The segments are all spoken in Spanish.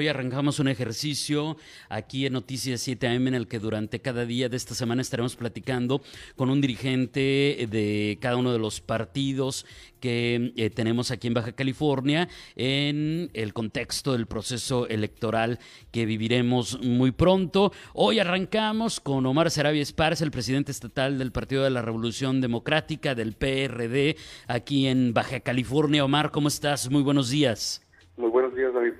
Hoy arrancamos un ejercicio aquí en Noticias 7am en el que durante cada día de esta semana estaremos platicando con un dirigente de cada uno de los partidos que eh, tenemos aquí en Baja California en el contexto del proceso electoral que viviremos muy pronto. Hoy arrancamos con Omar Sarabia Esparza, el presidente estatal del Partido de la Revolución Democrática del PRD aquí en Baja California. Omar, ¿cómo estás? Muy buenos días. Muy buenos días, David.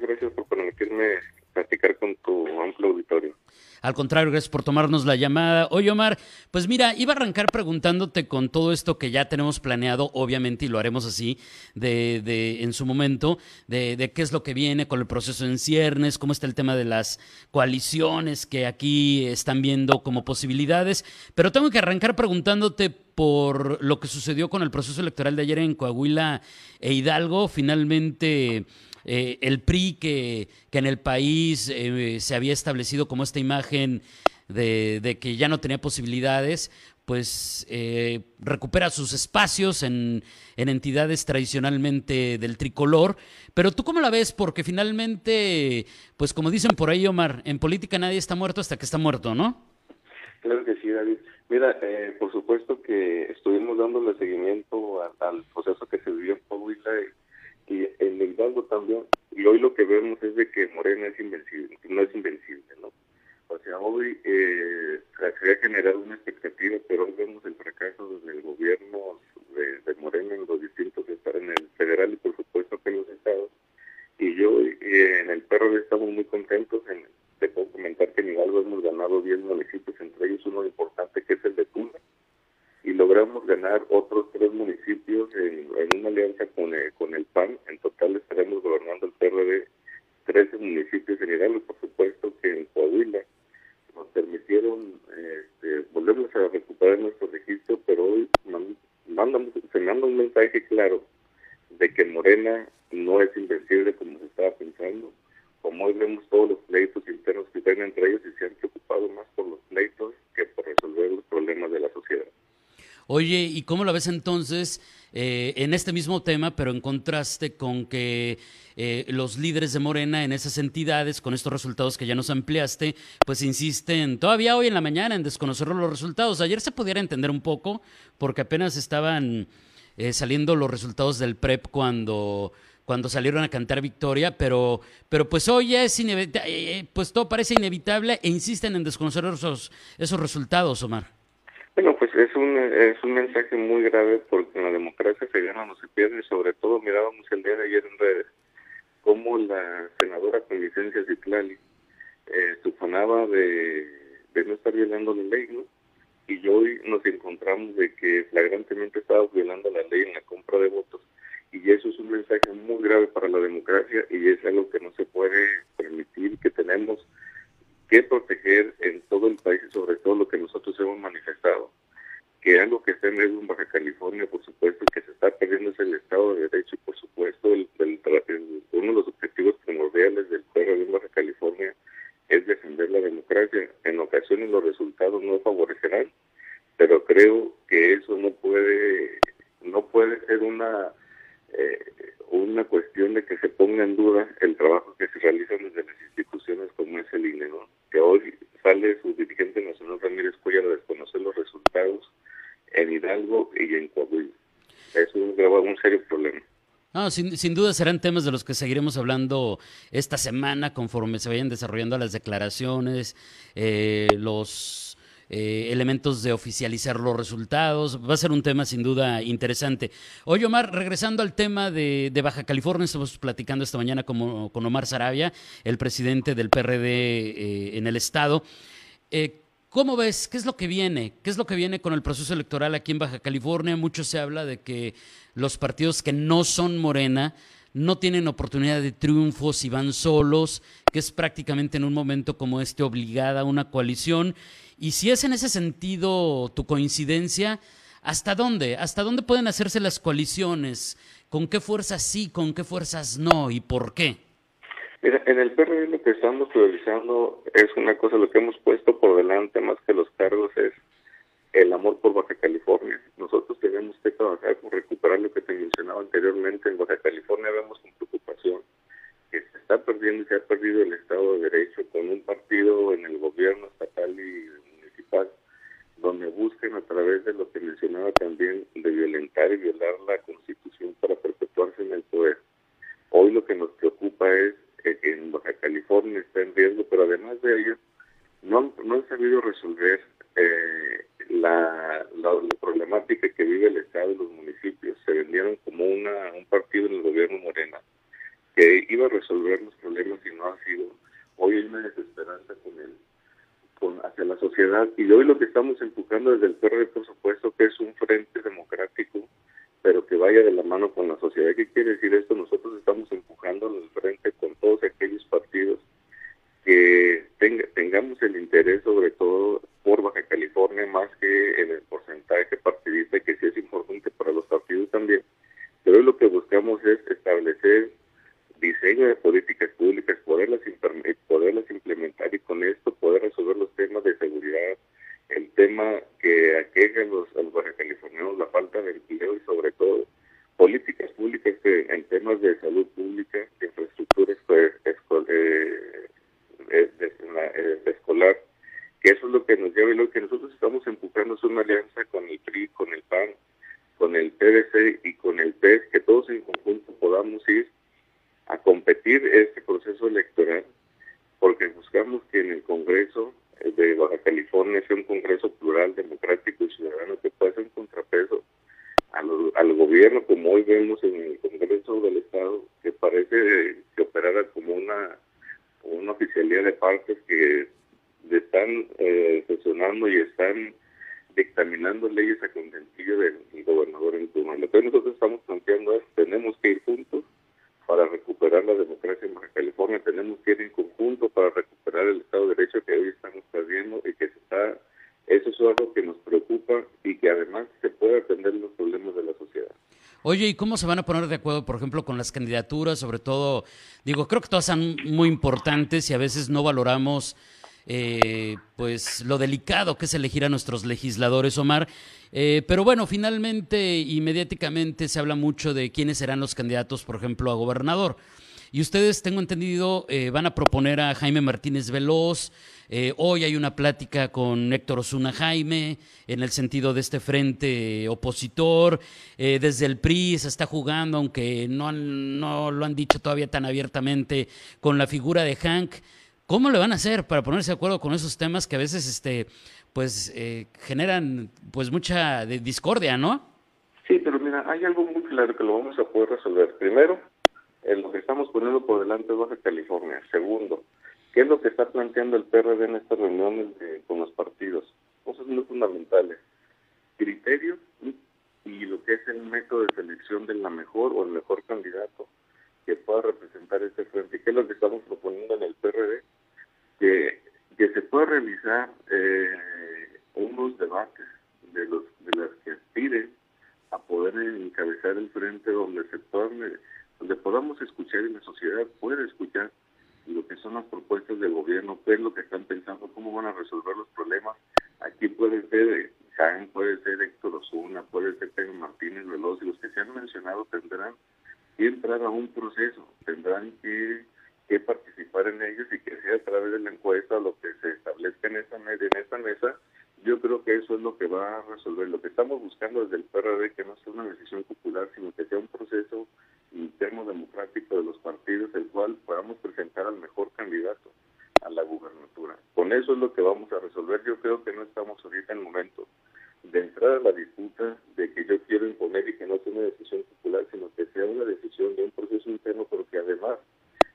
Gracias por permitirme platicar con tu amplio auditorio. Al contrario, gracias por tomarnos la llamada. Oye, Omar, pues mira, iba a arrancar preguntándote con todo esto que ya tenemos planeado, obviamente, y lo haremos así, de, de en su momento, de, de, qué es lo que viene con el proceso en ciernes, cómo está el tema de las coaliciones que aquí están viendo como posibilidades. Pero tengo que arrancar preguntándote por lo que sucedió con el proceso electoral de ayer en Coahuila e Hidalgo. Finalmente, eh, el PRI que, que, en el país eh, se había establecido como esta imagen de, de que ya no tenía posibilidades, pues eh, recupera sus espacios en, en, entidades tradicionalmente del tricolor. Pero tú cómo la ves? Porque finalmente, pues como dicen por ahí, Omar, en política nadie está muerto hasta que está muerto, ¿no? Claro que sí, David. Mira, eh, por supuesto que estuvimos dándole seguimiento a, al proceso que se vivió en Coahuila y, en Hidalgo también. Y hoy lo que vemos es de que Morena es invencible, no es invencible, ¿no? O sea, hoy eh, se ha generado una expectativa, pero hoy vemos el fracaso del gobierno de, de Morena en los distintos estados, en el federal y por supuesto que en los estados. Y yo eh, en el PRD estamos muy contentos. En, te puedo comentar que en Hidalgo hemos ganado 10 municipios, entre ellos uno importante que es el de Tula. Y logramos ganar otros tres municipios en, en una alianza con el, con el PAN. En total estaremos gobernando el PRD 13 municipios en Hidalgo, por supuesto que en Coahuila nos permitieron, este, volvemos a recuperar nuestro registro, pero hoy mandamos, se manda un mensaje claro de que Morena no es invencible como se estaba pensando. Como hoy vemos todos los pleitos internos que tienen entre ellos y se han preocupado más por los pleitos que por resolver los problemas de la sociedad. Oye, ¿y cómo lo ves entonces eh, en este mismo tema, pero en contraste con que eh, los líderes de Morena en esas entidades, con estos resultados que ya nos ampliaste, pues insisten todavía hoy en la mañana en desconocer los resultados? Ayer se pudiera entender un poco, porque apenas estaban eh, saliendo los resultados del PREP cuando cuando salieron a cantar victoria, pero, pero pues hoy ya es inevitable, pues todo parece inevitable e insisten en desconocer esos, esos resultados, Omar. Bueno, pues es un, es un mensaje muy grave porque en la democracia se gana no se pierde, sobre todo mirábamos el día de ayer en redes cómo la senadora con licencia Citlali eh, suponaba de, de no estar violando la ley, ¿no? Y hoy nos encontramos de que flagrantemente estaba violando la ley en la compra de votos y eso es un mensaje muy grave para la democracia y es algo que no se puede permitir, que tenemos que proteger en todo el país y sobre todo lo que nosotros hemos manifestado, que algo que está en riesgo en Baja California, por supuesto, que se está perdiendo es el Estado de Derecho y por supuesto el, el, el, uno de los objetivos primordiales del PRD en Baja California es defender la democracia. En ocasiones los resultados no favorecerán, pero creo que eso no puede no puede ser una eh, una cuestión de que se ponga en duda el trabajo que se realiza desde las instituciones como es el INE, ¿no? que hoy sale su dirigente nacional Ramírez Cuellar a desconocer los resultados en Hidalgo y en Coahuila. Es un, un serio problema. No, sin, sin, duda serán temas de los que seguiremos hablando esta semana conforme se vayan desarrollando las declaraciones, eh, los eh, elementos de oficializar los resultados. Va a ser un tema sin duda interesante. Oye, Omar, regresando al tema de, de Baja California, estamos platicando esta mañana con, con, Omar Sarabia, el presidente del PRD eh, en el estado. Eh, ¿Cómo ves? ¿Qué es lo que viene? ¿Qué es lo que viene con el proceso electoral aquí en Baja California? Mucho se habla de que los partidos que no son Morena no tienen oportunidad de triunfo si van solos, que es prácticamente en un momento como este obligada a una coalición. Y si es en ese sentido tu coincidencia, ¿hasta dónde? ¿Hasta dónde pueden hacerse las coaliciones? ¿Con qué fuerzas sí, con qué fuerzas no y por qué? Mira, en el PRD lo que estamos priorizando es una cosa, lo que hemos puesto por delante más que los cargos es el amor por Baja California. Nosotros tenemos que trabajar por recuperar lo que te mencionaba anteriormente. En Baja California vemos con preocupación que se está perdiendo y se ha perdido el Estado de Derecho con un partido en el gobierno estatal y municipal donde busquen a través de lo que mencionaba también de violentar y violar la constitución para perpetuarse en el poder. Hoy lo que nos preocupa es que en Baja California está en riesgo, pero además de ello no, no han sabido resolver eh, la, la, problemática que vive el Estado y los municipios. Se vendieron como una, un partido en el gobierno Morena que iba a resolver los problemas y no ha sido. Hoy hay una desesperanza con él, con, hacia la sociedad y hoy lo que estamos empujando desde el PRD, por supuesto, que es un frente democrático, pero que vaya de la mano con la sociedad. ¿Qué quiere decir esto? Nosotros estamos empujando el frente con todos aquellos partidos que tengamos el interés sobre todo por Baja California más que en el porcentaje partidista que sí es importante para los partidos también. Pero lo que buscamos es establecer diseño de políticas públicas, poderlas, poderlas implementar y con esto poder resolver los temas de seguridad, el tema que aqueja a los, a los baja californianos, la falta de empleo y sobre todo políticas públicas en de salud pública, de infraestructura eh, de, de, escolar, que eso es lo que nos lleva y lo que nosotros estamos empujando es una alianza con el PRI, con el PAN, con el PDC y con el PES, que todos en conjunto podamos ir a competir este proceso electoral, porque buscamos que en el Congreso de Baja California sea un Congreso plural, democrático y ciudadano que pueda ser un contrapeso al, al gobierno, como hoy vemos en el Congreso del Estado, que parece que operara como una una oficialidad de partes que están eh, sesionando y están dictaminando leyes a contentillo del, gobernador en turno. Lo que nosotros estamos planteando es tenemos que ir juntos para recuperar la democracia en Baja California, tenemos que ir en conjunto para recuperar el Estado de Derecho que hoy estamos perdiendo y que se está, eso es algo que nos preocupa y que además se puede atender los problemas de la sociedad. Oye, ¿y cómo se van a poner de acuerdo, por ejemplo, con las candidaturas? Sobre todo, digo, creo que todas son muy importantes y a veces no valoramos eh, pues lo delicado que es elegir a nuestros legisladores, Omar. Eh, pero bueno, finalmente y mediáticamente se habla mucho de quiénes serán los candidatos, por ejemplo, a gobernador. Y ustedes, tengo entendido, eh, van a proponer a Jaime Martínez Veloz. Eh, hoy hay una plática con Héctor Osuna Jaime en el sentido de este frente opositor. Eh, desde el PRI se está jugando, aunque no, no lo han dicho todavía tan abiertamente, con la figura de Hank. ¿Cómo le van a hacer para ponerse de acuerdo con esos temas que a veces este, pues, generan pues mucha discordia, no? Sí, pero mira, hay algo muy claro que lo vamos a poder resolver. Primero, en lo que estamos poniendo por delante es Baja California. Segundo, ¿qué es lo que está planteando el PRD en estas reuniones con los partidos? Cosas muy fundamentales. Criterios y lo que es el método de selección de la mejor o el mejor candidato que pueda representar este frente. ¿Qué es lo que estamos proponiendo en el PRD? Que, que se pueda realizar eh, unos debates de los de las que aspiren a poder encabezar el frente donde se torne donde podamos escuchar y la sociedad pueda escuchar lo que son las propuestas del gobierno, qué es lo que están pensando, cómo van a resolver los problemas. Aquí puede ser Jaén, puede ser Héctor Osuna, puede ser Pedro Martínez Veloz, y los que se han mencionado tendrán que entrar a un proceso, tendrán que, participar en ellos y que sea a través de la encuesta lo que se establezca en esta, en esta mesa yo creo que eso es lo que va a resolver. Lo que estamos buscando desde el PRD, que no sea una decisión popular, sino que sea un proceso interno democrático de los partidos, el cual podamos presentar al mejor candidato a la gubernatura. Con eso es lo que vamos a resolver. Yo creo que no estamos ahorita en el momento de entrar a la disputa de que yo quiero imponer y que no sea una decisión popular, sino que sea una decisión de un proceso interno, pero que además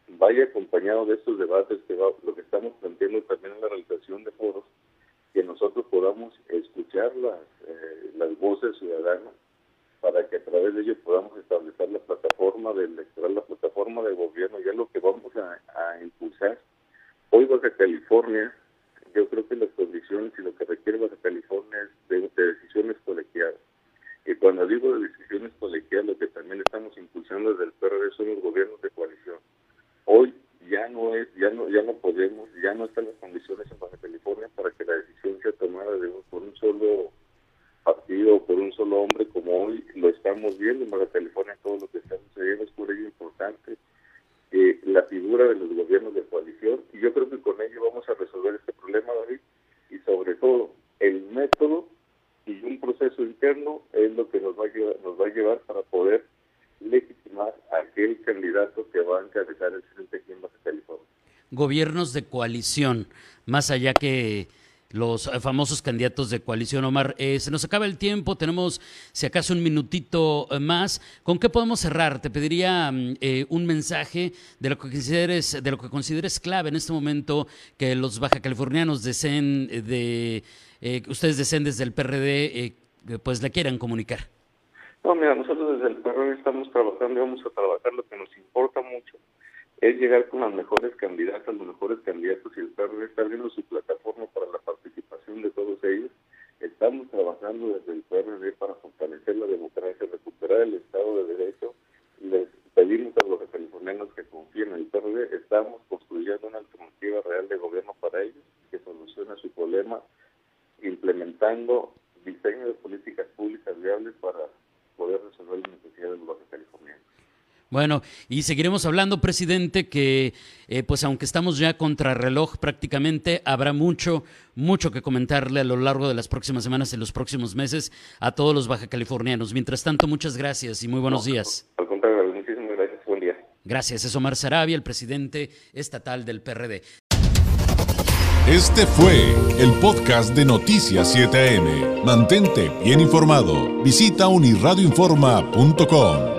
vaya acompañado de estos debates que va, lo que estamos planteando también en la realización de foros, que nosotros podamos escuchar las, eh, las voces ciudadanas para que a través de ello podamos establecer la plataforma del electoral, la plataforma de gobierno, ya lo que vamos a, impulsar. Hoy Baja California, yo creo que las condiciones y lo que requiere Baja California es de, decisiones colegiadas. Y cuando digo de decisiones colegiadas, lo que también estamos impulsando desde el PRD son los gobiernos de coalición. Hoy ya no es, ya no, ya no podemos, ya no están las condiciones en Baja California para que la decisión sea tomada de por un solo partido o por un solo hombre como hoy lo estamos viendo en Baja California, todo lo que está sucediendo es por ello importante eh, la figura de los gobiernos de coalición y yo creo que con ello vamos a resolver este problema, David, y sobre todo el método y un proceso interno es lo que nos va a llevar, nos va a llevar para poder legitimar a aquel candidato que va a encabezar el frente aquí en Baja California. Gobiernos de coalición, más allá que los famosos candidatos de coalición. Omar, eh, se nos acaba el tiempo, tenemos si acaso un minutito eh, más. ¿Con qué podemos cerrar? Te pediría mm, eh, un mensaje de lo que consideres, de lo que consideres clave en este momento que los baja californianos deseen de ustedes deseen desde el PRD, pues le quieran comunicar. No, mira, nosotros desde el PRD estamos trabajando y vamos a trabajar lo que nos importa mucho es llegar con las mejores candidatas, los mejores candidatos y el PRD está abriendo su plataforma para la participación de todos ellos. Estamos trabajando desde el PRD para fortalecer la democracia, recuperar el Estado de Derecho. Les pedimos a los californianos que confíen en el PRD. Estamos construyendo una alternativa real de gobierno para ellos que solucione su problema, implementando diseño de políticas públicas viables para poder resolver las necesidades de los californianos. Bueno, y seguiremos hablando, presidente, que eh, pues aunque estamos ya contra reloj prácticamente, habrá mucho, mucho que comentarle a lo largo de las próximas semanas y los próximos meses a todos los baja californianos. Mientras tanto, muchas gracias y muy buenos días. Al contrario, muchísimas gracias. Buen día. Gracias. Es Omar Sarabia, el presidente estatal del PRD. Este fue el podcast de Noticias 7am. Mantente bien informado. Visita unirradioinforma.com.